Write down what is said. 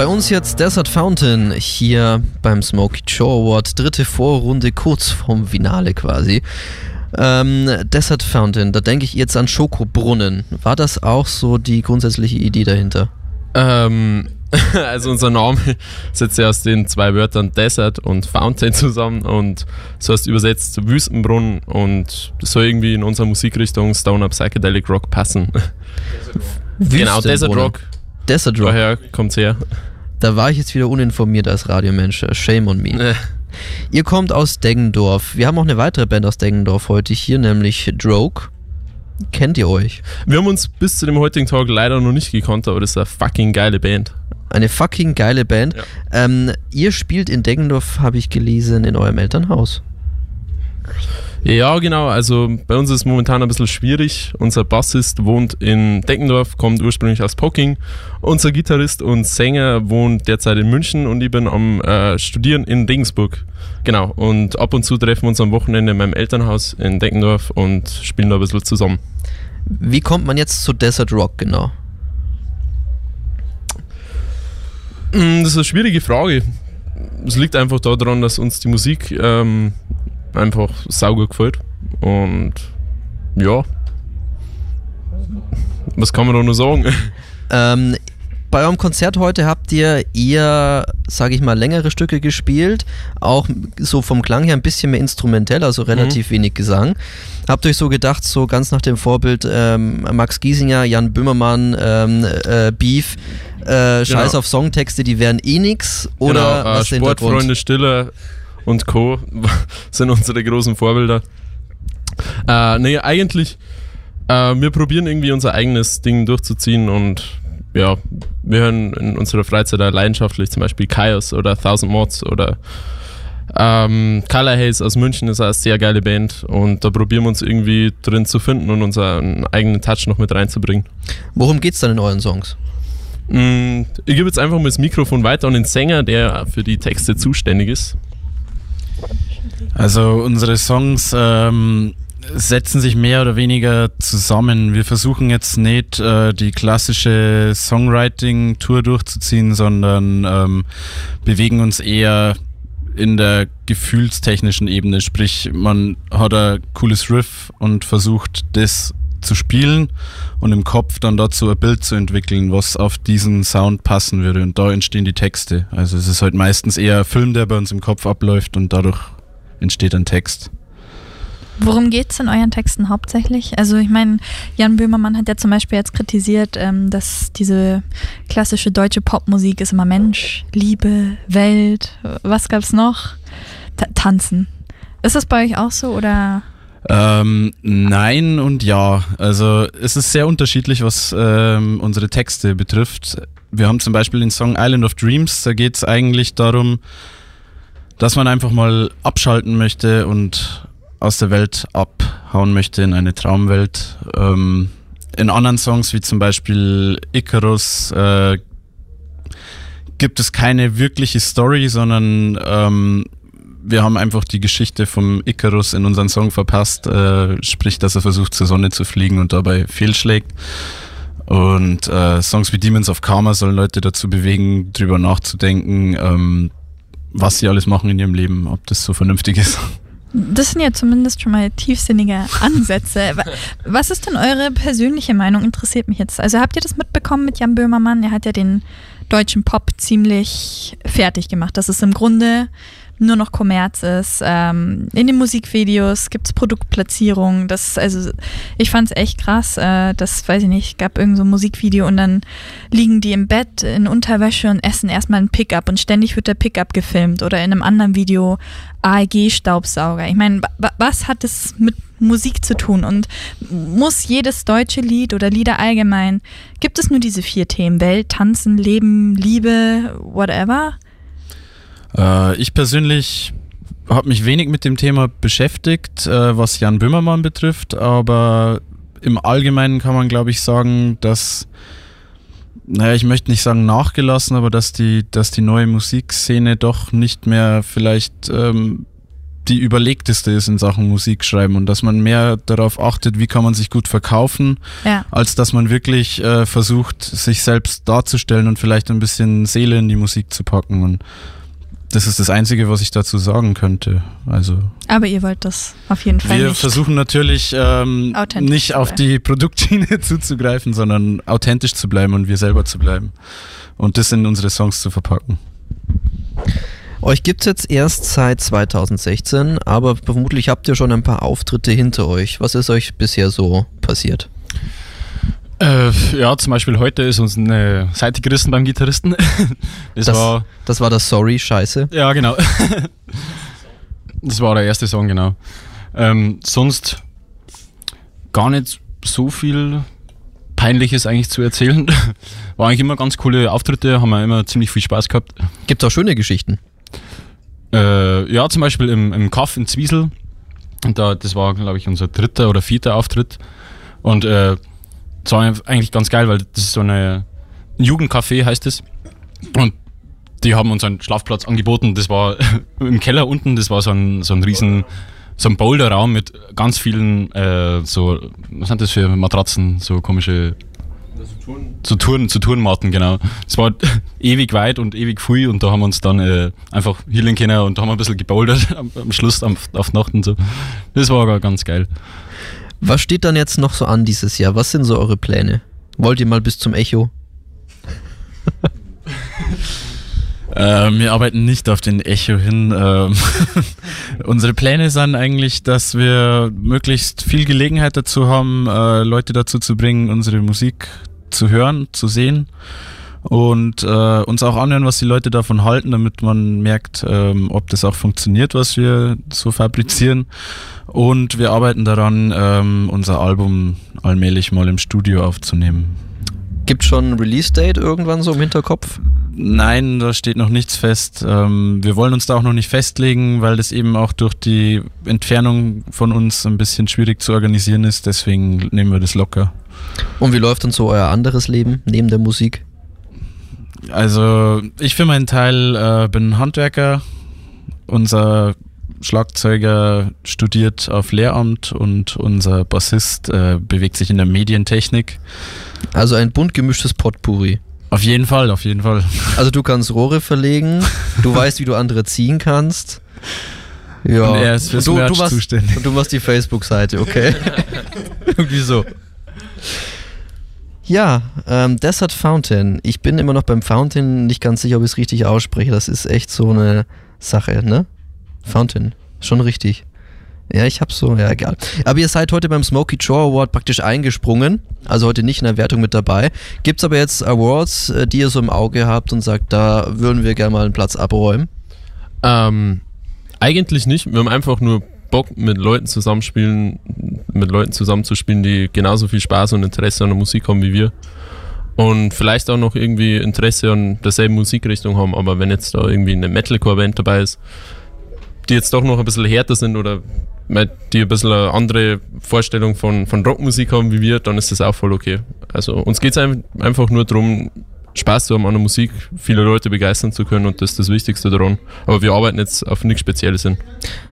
Bei uns jetzt Desert Fountain hier beim Smokey Joe Award. Dritte Vorrunde, kurz vorm Finale quasi. Ähm, Desert Fountain, da denke ich jetzt an Schokobrunnen. War das auch so die grundsätzliche Idee dahinter? Ähm, also unser Name setzt ja aus den zwei Wörtern Desert und Fountain zusammen und so heißt übersetzt Wüstenbrunnen und das soll irgendwie in unserer Musikrichtung Stone Up Psychedelic Rock passen. genau, Desert Rock. Desert Rock. Woher kommt's her? Da war ich jetzt wieder uninformiert als Radiomensch. Shame on me. Äh, Ihr kommt aus Deggendorf. Wir haben auch eine weitere Band aus Deggendorf heute hier, nämlich Droke. Kennt ihr euch? Wir haben uns bis zu dem heutigen Tag leider noch nicht gekannt, aber das ist eine fucking geile Band. Eine fucking geile Band. Ja. Ähm, ihr spielt in Deggendorf, habe ich gelesen, in eurem Elternhaus. Ja, genau. Also bei uns ist es momentan ein bisschen schwierig. Unser Bassist wohnt in Deckendorf, kommt ursprünglich aus Pocking. Unser Gitarrist und Sänger wohnt derzeit in München und ich bin am äh, Studieren in Regensburg. Genau. Und ab und zu treffen wir uns am Wochenende in meinem Elternhaus in Deckendorf und spielen da ein bisschen zusammen. Wie kommt man jetzt zu Desert Rock genau? Mm, Das ist eine schwierige Frage. Es liegt einfach daran, dass uns die Musik ähm, einfach saugut gefällt. Und ja. Was kann man da nur sagen? Ähm, bei eurem Konzert heute habt ihr eher, sage ich mal, längere Stücke gespielt, auch so vom Klang her ein bisschen mehr instrumentell, also relativ wenig Gesang. Habt euch so gedacht, so ganz nach dem Vorbild ähm, Max Giesinger, Jan Böhmermann, ähm, äh, Beef, äh, Scheiß Genau. auf Songtexte, die wären eh nix oder genau, äh, was Hintergrund? Sportfreunde Stiller und Co. sind unsere großen Vorbilder. Äh, nee, eigentlich, äh, wir probieren irgendwie unser eigenes Ding durchzuziehen und ja, wir hören in unserer Freizeit leidenschaftlich zum Beispiel Chaos oder Thousand Mods oder ähm, Color Haze aus München ist eine sehr geile Band und da probieren wir uns irgendwie drin zu finden und unseren eigenen Touch noch mit reinzubringen. Worum geht's dann in euren Songs? Mm, Ich gebe jetzt einfach mal das Mikrofon weiter an den Sänger, der für die Texte zuständig ist. Also unsere Songs ähm, setzen sich mehr oder weniger zusammen. Wir versuchen jetzt nicht äh, die klassische Songwriting-Tour durchzuziehen, sondern ähm, bewegen uns eher in der gefühlstechnischen Ebene. Sprich, man hat ein cooles Riff und versucht das zu spielen und im Kopf dann dazu ein Bild zu entwickeln, was auf diesen Sound passen würde. Und da entstehen die Texte. Also es ist halt meistens eher ein Film, der bei uns im Kopf abläuft und dadurch entsteht ein Text. Worum geht es in euren Texten hauptsächlich? Also ich meine, Jan Böhmermann hat ja zum Beispiel jetzt kritisiert, ähm, dass diese klassische deutsche Popmusik ist immer Mensch, Liebe, Welt, was gab's noch? Ta Tanzen. Ist das bei euch auch so oder? Ähm, nein und ja. Also es ist sehr unterschiedlich, was ähm, unsere Texte betrifft. Wir haben zum Beispiel den Song Island of Dreams. Da geht es eigentlich darum, dass man einfach mal abschalten möchte und aus der Welt abhauen möchte in eine Traumwelt. Ähm, in anderen Songs, wie zum Beispiel Icarus, äh, gibt es keine wirkliche Story, sondern ähm, wir haben einfach die Geschichte vom Icarus in unseren Song verpasst, äh, sprich, dass er versucht zur Sonne zu fliegen und dabei fehlschlägt. Und äh, Songs wie Demons of Karma sollen Leute dazu bewegen, drüber nachzudenken, ähm, was sie alles machen in ihrem Leben, ob das so vernünftig ist. Das sind ja zumindest schon mal tiefsinnige Ansätze. Wa- Was ist denn eure persönliche Meinung? Interessiert mich jetzt. Also habt ihr das mitbekommen mit Jan Böhmermann? Er hat ja den deutschen Pop ziemlich fertig gemacht. Dass es im Grunde nur noch Kommerz ist. Ähm, in den Musikvideos gibt es Produktplatzierungen. Das, also ich fand es echt krass. Äh, das weiß ich nicht, gab irgend so ein Musikvideo und dann liegen die im Bett in Unterwäsche und essen erstmal ein Pickup und ständig wird der Pickup gefilmt oder in einem anderen Video AEG-Staubsauger. Ich meine, wa- was hat es mit Musik zu tun? Und muss jedes deutsche Lied oder Lieder allgemein, gibt es nur diese vier Themen? Welt, Tanzen, Leben, Liebe, whatever? Äh, ich persönlich habe mich wenig mit dem Thema beschäftigt, äh, was Jan Böhmermann betrifft, aber im Allgemeinen kann man, glaube ich, sagen, dass, naja, ich möchte nicht sagen nachgelassen, aber dass die, dass die neue Musikszene doch nicht mehr vielleicht ähm, die überlegteste ist in Sachen Musik schreiben und dass man mehr darauf achtet, wie kann man sich gut verkaufen, Ja. als dass man wirklich äh, versucht, sich selbst darzustellen und vielleicht ein bisschen Seele in die Musik zu packen. Und das ist das Einzige, was ich dazu sagen könnte. Also Aber ihr wollt das auf jeden Fall wir nicht. versuchen natürlich ähm, nicht auf die Produktschiene zuzugreifen, sondern authentisch zu bleiben und wir selber zu bleiben und das in unsere Songs zu verpacken. Euch gibt es jetzt erst seit 2016, aber vermutlich habt ihr schon ein paar Auftritte hinter euch. Was ist euch bisher so passiert? Äh, ja, zum Beispiel heute ist uns eine Seite gerissen beim Gitarristen. Das, Das- war, Das war das Sorry, scheiße. ja genau. Das war der erste Song, genau. Ähm, sonst gar nicht so viel Peinliches eigentlich zu erzählen. War eigentlich immer ganz coole Auftritte, haben wir immer ziemlich viel Spaß gehabt. Gibt auch schöne Geschichten. Äh, ja, zum Beispiel im, im Kaff in Zwiesel. Und da, das war, glaube ich, unser dritter oder vierter Auftritt. Und äh, das war eigentlich ganz geil, weil das ist so eine ein Jugendcafé heißt es. Und die haben uns einen Schlafplatz angeboten. Das war im Keller unten, das war so ein, so ein riesen, so ein Boulderraum mit ganz vielen, äh, so, was sind das für Matratzen, so komische zu Touren, zu Tourenmatten, genau. Es war ewig weit und ewig früh und da haben wir uns dann äh, einfach healen können und da haben wir ein bisschen gebouldert am, am Schluss am, auf Nacht und so. Das war ganz geil. Was steht dann jetzt noch so an dieses Jahr? Was sind so eure Pläne? Wollt ihr mal bis zum Echo? Ähm, wir arbeiten nicht auf den Echo hin. Ähm, unsere Pläne sind eigentlich, dass wir möglichst viel Gelegenheit dazu haben, äh, Leute dazu zu bringen, unsere Musik zu hören, zu sehen und äh, uns auch anhören, was die Leute davon halten, damit man merkt, ähm, ob das auch funktioniert, was wir so fabrizieren. Und wir arbeiten daran, ähm, unser Album allmählich mal im Studio aufzunehmen. Gibt schon ein Release-Date irgendwann so im Hinterkopf? Nein, da steht noch nichts fest. Ähm, wir wollen uns da auch noch nicht festlegen, weil das eben auch durch die Entfernung von uns ein bisschen schwierig zu organisieren ist. Deswegen nehmen wir das locker. Und wie läuft dann so euer anderes Leben neben der Musik? Also ich für meinen Teil äh, bin Handwerker. Unser Schlagzeuger studiert auf Lehramt und unser Bassist äh, bewegt sich in der Medientechnik. Also ein bunt gemischtes Potpourri. Auf jeden Fall, auf jeden Fall. Also du kannst Rohre verlegen, du weißt, wie du andere ziehen kannst. Ja. Und er ist fürs und du, du machst, zuständig. Und du machst die Facebook-Seite, okay? Irgendwie so. Ja, ähm, Desert Fountain. Ich bin immer noch beim Fountain nicht ganz sicher, ob ich es richtig ausspreche. Das ist echt so eine Sache, ne? Fountain. Schon richtig. Ja, ich hab's so, ja, egal. Aber ihr seid heute beim Smokey Joe Award praktisch eingesprungen. Also heute nicht in der Wertung mit dabei. Gibt's aber jetzt Awards, äh, die ihr so im Auge habt und sagt, da würden wir gerne mal einen Platz abräumen? Ähm, eigentlich nicht. Wir haben einfach nur Bock, mit Leuten zusammenspielen, mit Leuten zusammenzuspielen, die genauso viel Spaß und Interesse an der Musik haben wie wir. Und vielleicht auch noch irgendwie Interesse an derselben Musikrichtung haben. Aber wenn jetzt da irgendwie eine Metalcore-Band dabei ist, die jetzt doch noch ein bisschen härter sind oder die ein bisschen eine andere Vorstellung von, von Rockmusik haben wie wir, dann ist das auch voll okay. Also uns geht es einfach nur darum, Spaß zu haben an der Musik, viele Leute begeistern zu können und das ist das Wichtigste daran. Aber wir arbeiten jetzt auf nichts Spezielles hin.